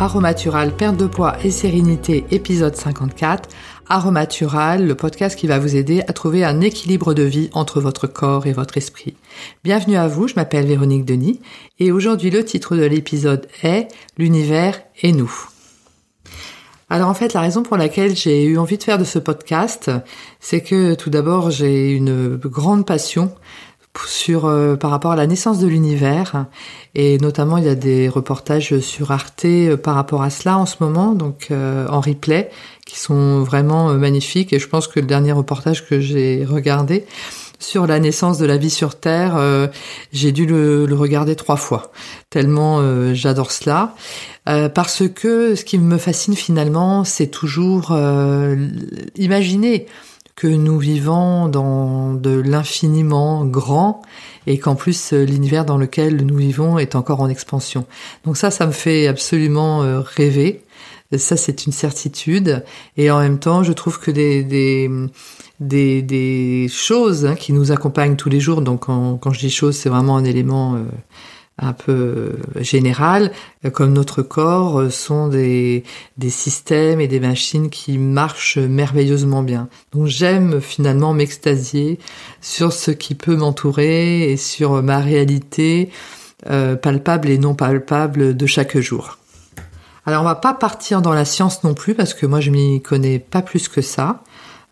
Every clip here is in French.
Aromatural, perte de poids et sérénité, épisode 54. Aromatural, le podcast qui va vous aider à trouver un équilibre de vie entre votre corps et votre esprit. Bienvenue à vous, je m'appelle Véronique Denis et aujourd'hui le titre de l'épisode est L'univers et nous. Alors en fait, la raison pour laquelle j'ai eu envie de faire de ce podcast, c'est que tout d'abord, j'ai une grande passion sur euh, par rapport à la naissance de l'univers. Et notamment il y a des reportages sur Arte euh, par rapport à cela en ce moment donc euh, en replay qui sont vraiment magnifiques. Et je pense que le dernier reportage que j'ai regardé sur la naissance de la vie sur Terre, j'ai dû le, le, regarder trois fois, tellement j'adore cela. parce que ce qui me fascine finalement, c'est toujours imaginer que nous vivons dans de l'infiniment grand et qu'en plus euh, l'univers dans lequel nous vivons est encore en expansion. Donc ça, ça me fait absolument euh, rêver. Ça, c'est une certitude. Et en même temps, je trouve que des, des, des, des choses hein, qui nous accompagnent tous les jours, donc quand, je dis choses, c'est vraiment un élément... Euh, un peu euh, général, euh, comme notre corps, euh, sont des, des systèmes et des machines qui marchent merveilleusement bien. Donc j'aime finalement m'extasier sur ce qui peut m'entourer et sur ma réalité palpable et non palpable de chaque jour. Alors on va pas partir dans la science non plus parce que moi je m'y connais pas plus que ça.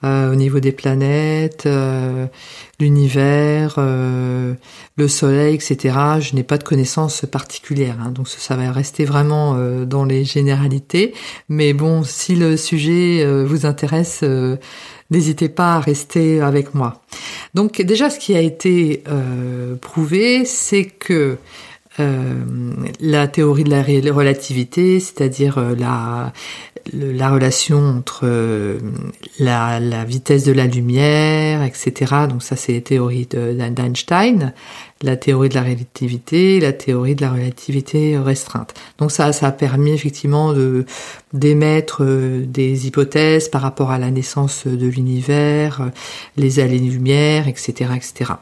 Euh, au niveau des planètes, euh, l'univers, euh, le soleil, etc. Je n'ai pas de connaissances particulières, hein, donc ça, va rester vraiment dans les généralités. Mais bon, si le sujet vous intéresse, n'hésitez pas à rester avec moi. Donc déjà, ce qui a été prouvé, c'est que la théorie de la relativité, c'est-à-dire la, la relation entre euh, la, la, vitesse de la lumière, etc. Donc ça, c'est les théories d'Einstein, la théorie de la relativité, la théorie de la relativité restreinte. Donc ça, ça a permis effectivement de d'émettre euh, des hypothèses par rapport à la naissance de l'univers, les années-lumière, etc., etc.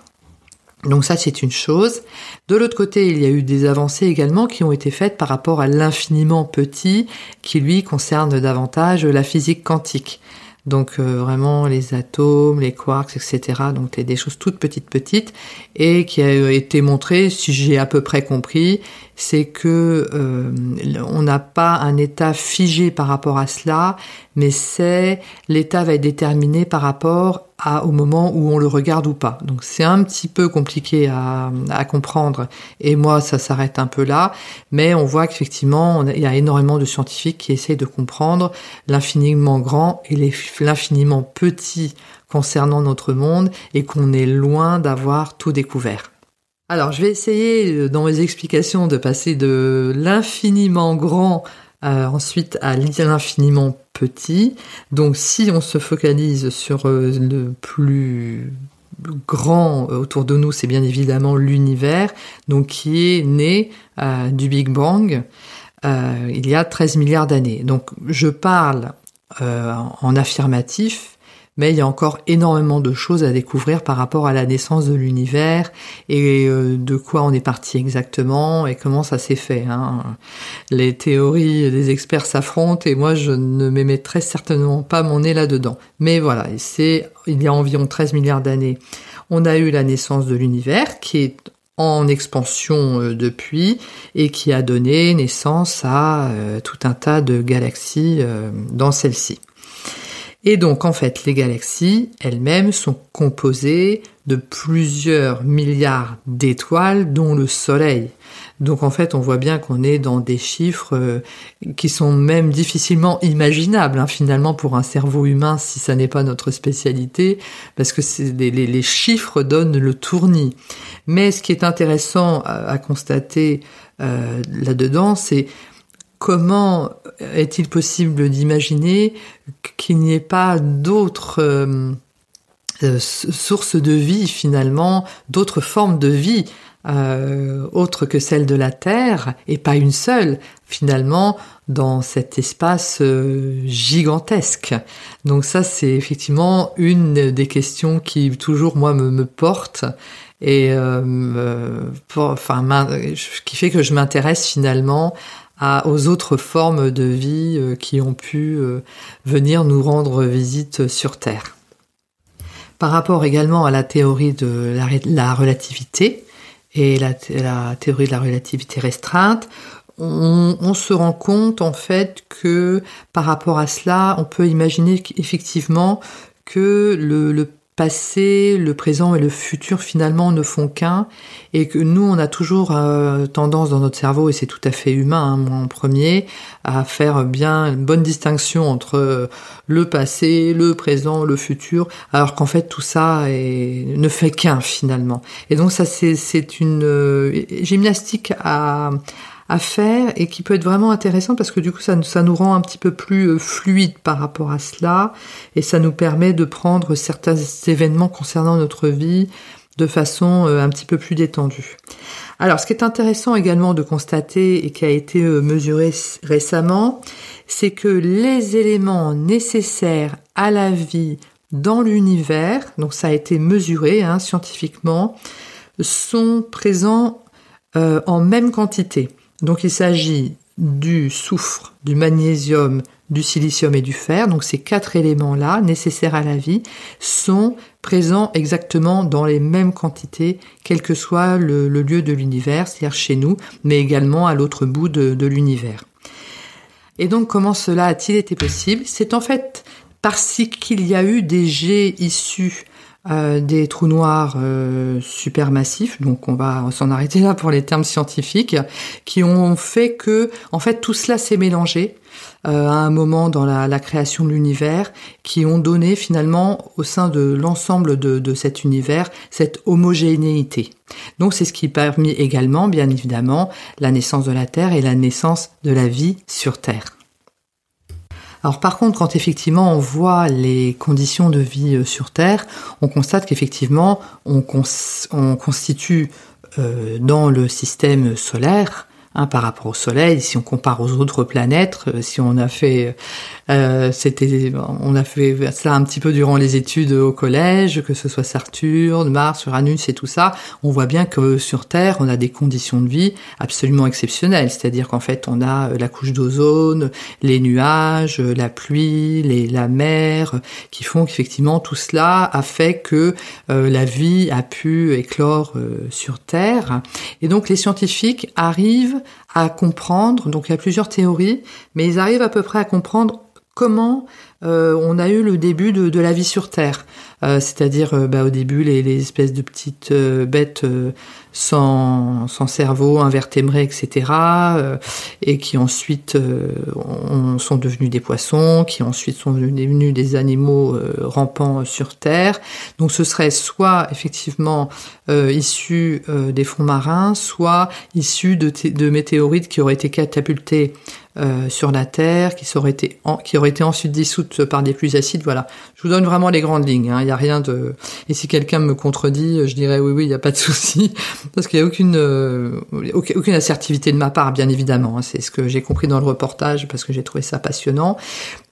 Donc ça, c'est une chose. De l'autre côté, il y a eu des avancées également qui ont été faites par rapport à l'infiniment petit, qui lui concerne davantage la physique quantique. Donc euh, vraiment les atomes, les quarks, etc. Donc des choses toutes petites petites et qui a été montré, si j'ai à peu près compris, c'est que euh, on n'a pas un état figé par rapport à cela, mais c'est l'état va être déterminé par rapport à, au moment où on le regarde ou pas. Donc c'est un petit peu compliqué à, à comprendre et moi ça s'arrête un peu là, mais on voit qu'effectivement il y a énormément de scientifiques qui essayent de comprendre l'infiniment grand et l'infiniment petit concernant notre monde et qu'on est loin d'avoir tout découvert. Alors, je vais essayer euh, dans mes explications de passer de l'infiniment grand euh, ensuite à l'infiniment petit. Donc, si on se focalise sur euh, le plus grand autour de nous, c'est bien évidemment l'univers, donc qui est né du Big Bang il y a 13 milliards d'années. Donc, je parle en affirmatif mais il y a encore énormément de choses à découvrir par rapport à la naissance de l'univers et euh, de quoi on est parti exactement et comment ça s'est fait. Hein. Les théories des experts s'affrontent et moi je ne m'émettrai certainement pas mon nez là-dedans. Mais voilà, c'est il y a environ 13 milliards d'années, on a eu la naissance de l'univers qui est en expansion euh, depuis et qui a donné naissance à euh, tout un tas de galaxies dans celle-ci. Et donc en fait, les galaxies elles-mêmes sont composées de plusieurs milliards d'étoiles, dont le Soleil. Donc en fait, on voit bien qu'on est dans des chiffres euh, qui sont même difficilement imaginables hein, finalement pour un cerveau humain si ça n'est pas notre spécialité, parce que les, chiffres donnent le tournis. Mais ce qui est intéressant à, constater euh, là-dedans, c'est comment est-il possible d'imaginer qu'il n'y ait pas d'autres euh, euh, sources de vie finalement, d'autres formes de vie euh, autres que celle de la Terre, et pas une seule finalement dans cet espace gigantesque. Donc ça c'est effectivement une des questions qui toujours moi me, porte et enfin qui fait que je m'intéresse finalement aux autres formes de vie euh, qui ont pu euh, venir nous rendre visite sur Terre. Par rapport également à la théorie de la, relativité et la, théorie de la relativité restreinte, on, se rend compte en fait que par rapport à cela, on peut imaginer effectivement que le passé, le présent et le futur finalement ne font qu'un et que nous on a toujours euh, tendance dans notre cerveau et c'est tout à fait humain hein, moi en premier à faire bien une bonne distinction entre euh, le passé, le présent, le futur alors qu'en fait tout ça ne fait qu'un finalement. Et donc ça c'est une euh, gymnastique à faire et qui peut être vraiment intéressant parce que du coup ça, ça nous rend un petit peu plus euh, fluide par rapport à cela et ça nous permet de prendre certains événements concernant notre vie de façon euh, un petit peu plus détendue. Alors ce qui est intéressant également de constater et qui a été euh, mesuré récemment, c'est que les éléments nécessaires à la vie dans l'univers, donc ça a été mesuré hein, scientifiquement, sont présents en même quantité. Donc il s'agit du soufre, du magnésium, du silicium et du fer. Donc ces quatre éléments-là, nécessaires à la vie, sont présents exactement dans les mêmes quantités, quel que soit le, lieu de l'univers, c'est-à-dire chez nous, mais également à l'autre bout de, l'univers. Et donc comment cela a-t-il été possible? C'est en fait parce qu'il y a eu des jets issus euh, des trous noirs euh, supermassifs, donc on va s'en arrêter là pour les termes scientifiques, qui ont fait que, en fait, tout cela s'est mélangé euh, à un moment dans la, création de l'univers, qui ont donné finalement au sein de l'ensemble de, de cet univers cette homogénéité. Donc c'est ce qui permet également, bien évidemment, la naissance de la Terre et la naissance de la vie sur Terre. Alors par contre, quand effectivement on voit les conditions de vie euh, sur Terre, on constate qu'effectivement on, constitue euh, dans le système solaire Hein, par rapport au Soleil. Si on compare aux autres planètes, euh, si on a fait, euh, c'était, on a fait ça un petit peu durant les études au collège, que ce soit Saturne, Mars, Uranus et tout ça, on voit bien que sur Terre, on a des conditions de vie absolument exceptionnelles. C'est-à-dire qu'en fait, on a euh, la couche d'ozone, les nuages, la pluie, les, la mer, qui font qu'effectivement tout cela a fait que la vie a pu éclore sur Terre. Et donc les scientifiques arrivent à comprendre, donc il y a plusieurs théories, mais ils arrivent à peu près à comprendre comment euh, on a eu le début de, la vie sur Terre. Euh, c'est-à-dire euh, bah, au début les, espèces de petites bêtes sans, cerveau, invertébrés, etc., et qui ensuite sont devenus des poissons, qui ensuite sont devenus des animaux rampants sur Terre. Donc ce serait soit effectivement issu des fonds marins, soit issu de, de météorites qui auraient été catapultés euh, sur la Terre, qui aurait été qui aurait été ensuite dissoute par des pluies acides. Voilà. Je vous donne vraiment les grandes lignes. Hein. Il n'y a rien de. Et si quelqu'un me contredit, je dirais oui, oui, il n'y a pas de souci, parce qu'il n'y a aucune euh, aucune assertivité de ma part, bien évidemment. Hein. C'est ce que j'ai compris dans le reportage, parce que j'ai trouvé ça passionnant.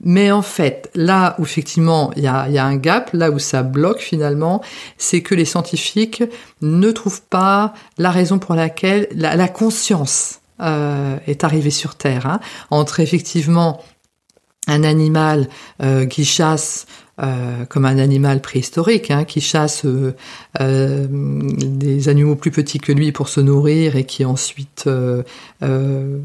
Mais en fait, là où effectivement il y a, y a un gap, là où ça bloque finalement, c'est que les scientifiques ne trouvent pas la raison pour laquelle la, la conscience euh, est arrivé sur Terre, hein, entre effectivement un animal euh, qui chasse euh, comme un animal préhistorique, hein, qui chasse des animaux plus petits que lui pour se nourrir et qui ensuite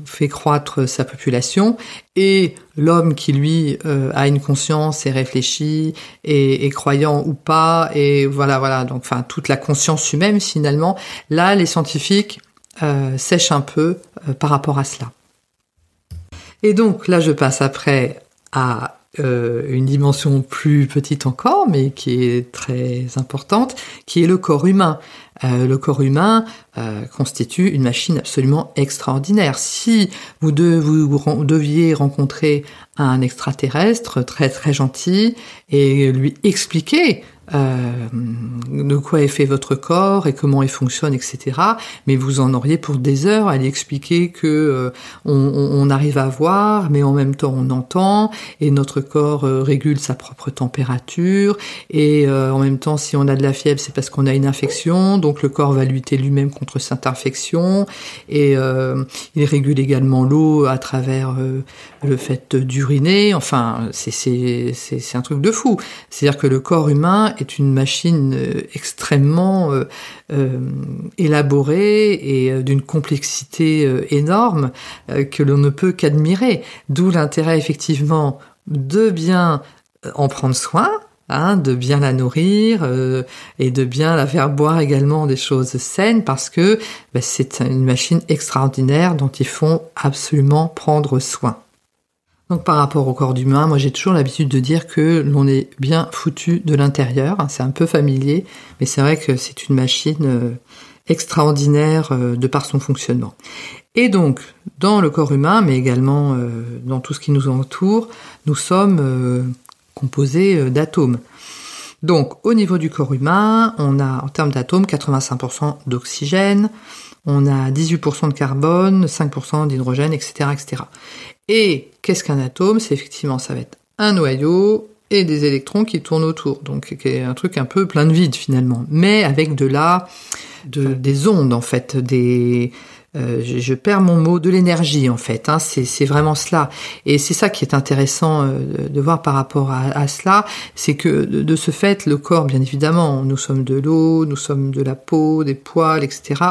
fait croître sa population, et l'homme qui lui a une conscience et réfléchit et croyant ou pas, et voilà, voilà, donc enfin toute la conscience humaine finalement. Là, les scientifiques euh, sèche un peu par rapport à cela. Et donc là, je passe après à euh, une dimension plus petite encore, mais qui est très importante, qui est le corps humain. le corps humain constitue une machine absolument extraordinaire. Si vous deviez rencontrer un extraterrestre très très gentil et lui expliquer euh, de quoi est fait votre corps et comment il fonctionne, etc. Mais vous en auriez pour des heures à lui expliquer que euh, on, arrive à voir, mais en même temps on entend, et notre corps euh, régule sa propre température, et en même temps si on a de la fièvre, c'est parce qu'on a une infection, donc le corps va lutter lui-même contre cette infection, et il régule également l'eau à travers le fait d'uriner. Enfin, c'est un truc de fou. C'est-à-dire que le corps humain est une machine euh, extrêmement euh, euh, élaborée et d'une complexité énorme que l'on ne peut qu'admirer. D'où l'intérêt effectivement de bien en prendre soin, Hein, de bien la nourrir et de bien la faire boire également des choses saines parce que bah, c'est une machine extraordinaire dont il faut absolument prendre soin. Donc par rapport au corps humain, moi j'ai toujours l'habitude de dire que l'on est bien foutu de l'intérieur. C'est un peu familier, mais c'est vrai que c'est une machine euh, extraordinaire euh, de par son fonctionnement. Et donc, dans le corps humain, mais également euh, dans tout ce qui nous entoure, nous sommes composés d'atomes. Donc, au niveau du corps humain, on a en termes d'atomes 85% d'oxygène, on a 18% de carbone, 5% d'hydrogène, etc., etc. Et qu'est-ce qu'un atome? C'est effectivement, ça va être un noyau et des électrons qui tournent autour. Donc, c'est un truc un peu plein de vide finalement, mais avec de la, de, des ondes en fait, des, euh, je, perds mon mot, de l'énergie en fait. Hein, c'est vraiment cela. Et c'est ça qui est intéressant euh, de voir par rapport à, cela, c'est que de, ce fait, le corps, bien évidemment, nous sommes de l'eau, nous sommes de la peau, des poils, etc.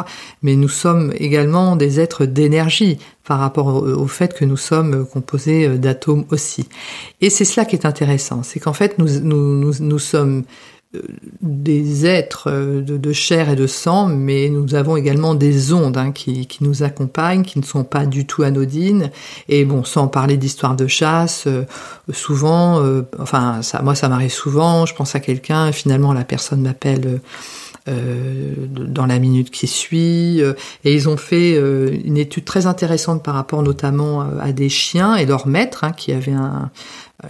Mais nous sommes également des êtres d'énergie par rapport au, fait que nous sommes composés euh, d'atomes aussi. Et c'est cela qui est intéressant, c'est qu'en fait nous, sommes des êtres euh, de, chair et de sang, mais nous avons également des ondes hein, qui, nous accompagnent, qui ne sont pas du tout anodines. Et bon, sans parler d'histoire de chasse, euh, souvent, euh, enfin, ça, moi, ça m'arrive souvent. Je pense à quelqu'un, finalement, la personne m'appelle. Dans la minute qui suit. et ils ont fait une étude très intéressante par rapport notamment à des chiens et leurs maîtres hein, qui avaient un,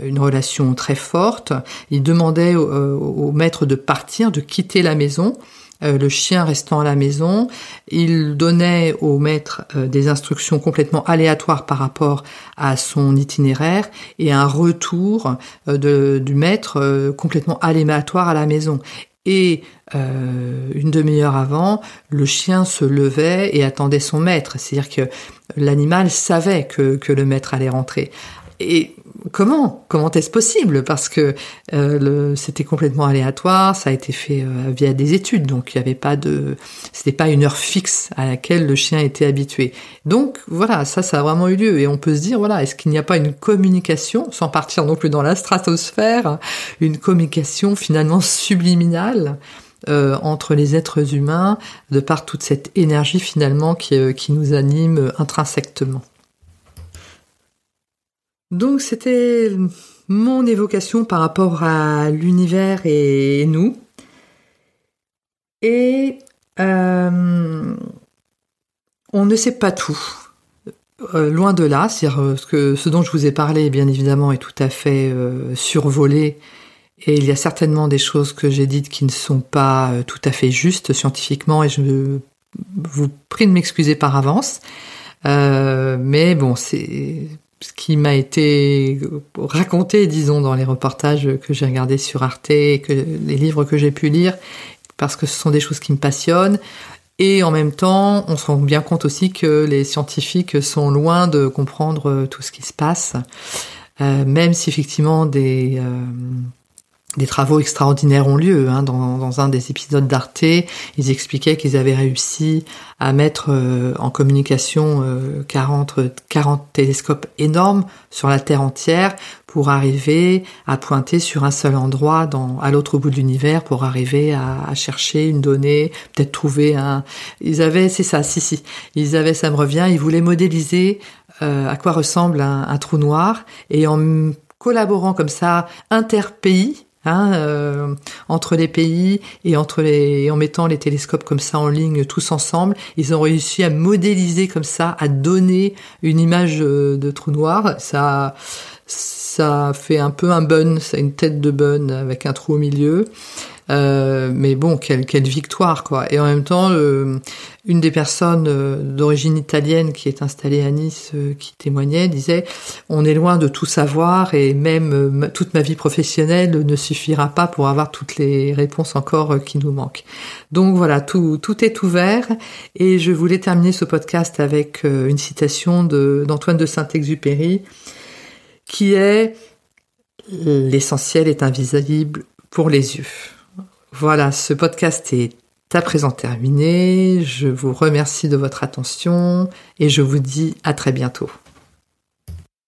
une relation très forte. Il demandait euh, au, maître de partir, de quitter la maison. Euh, le chien restant à la maison, il donnait au maître euh, des instructions complètement aléatoires par rapport à son itinéraire et un retour du maître complètement aléatoire à la maison. Et une demi-heure avant, le chien se levait et attendait son maître. C'est-à-dire que l'animal savait que, que le maître allait rentrer. Et comment Comment est-ce possible? Parce que euh, c'était complètement aléatoire, ça a été fait euh, via des études, donc il n'y avait pas de, c'était pas une heure fixe à laquelle le chien était habitué. Donc voilà, ça, ça a vraiment eu lieu, et on peut se dire voilà, est-ce qu'il n'y a pas une communication, sans partir non plus dans la stratosphère, une communication finalement subliminale euh, entre les êtres humains, de par toute cette énergie finalement qui, qui nous anime intrinsèquement? Donc c'était mon évocation par rapport à l'univers et nous. Et euh, on ne sait pas tout. Euh, loin de là, c'est-à-dire euh, que, ce dont je vous ai parlé, bien évidemment, est tout à fait survolé. Et il y a certainement des choses que j'ai dites qui ne sont pas tout à fait justes scientifiquement, et je vous prie de m'excuser par avance. mais bon, c'est ce qui m'a été raconté, disons, dans les reportages que j'ai regardés sur Arte et que les livres que j'ai pu lire, parce que ce sont des choses qui me passionnent. Et en même temps, on se rend bien compte aussi que les scientifiques sont loin de comprendre tout ce qui se passe, euh, même si effectivement des, euh, des travaux extraordinaires ont lieu. Hein. Dans, dans, un des épisodes d'Arte, ils expliquaient qu'ils avaient réussi à mettre euh, en communication 40, euh, 40 télescopes énormes sur la Terre entière pour arriver à pointer sur un seul endroit dans, à l'autre bout de l'univers pour arriver à, à, chercher une donnée, peut-être trouver un... Ils avaient, c'est ça, si, si, ils avaient, ça me revient, ils voulaient modéliser euh, à quoi ressemble un, un trou noir et en collaborant comme ça interpays, Hein, euh, entre les pays et entre les en mettant les télescopes comme ça en ligne tous ensemble, ils ont réussi à modéliser comme ça, à donner une image euh, de trou noir. Ça ça fait un peu un bun, ça une tête de bun avec un trou au milieu. Euh, mais bon, quelle, quelle victoire, quoi. Et en même temps, une des personnes euh, d'origine italienne qui est installée à Nice, euh, qui témoignait, disait on est loin de tout savoir et même toute ma vie professionnelle ne suffira pas pour avoir toutes les réponses encore qui nous manquent. Donc voilà, tout, tout est ouvert et je voulais terminer ce podcast avec une citation d'Antoine de Saint-Exupéry qui est l'essentiel est invisible pour les yeux. Voilà, ce podcast est à présent terminé. Je vous remercie de votre attention et je vous dis à très bientôt.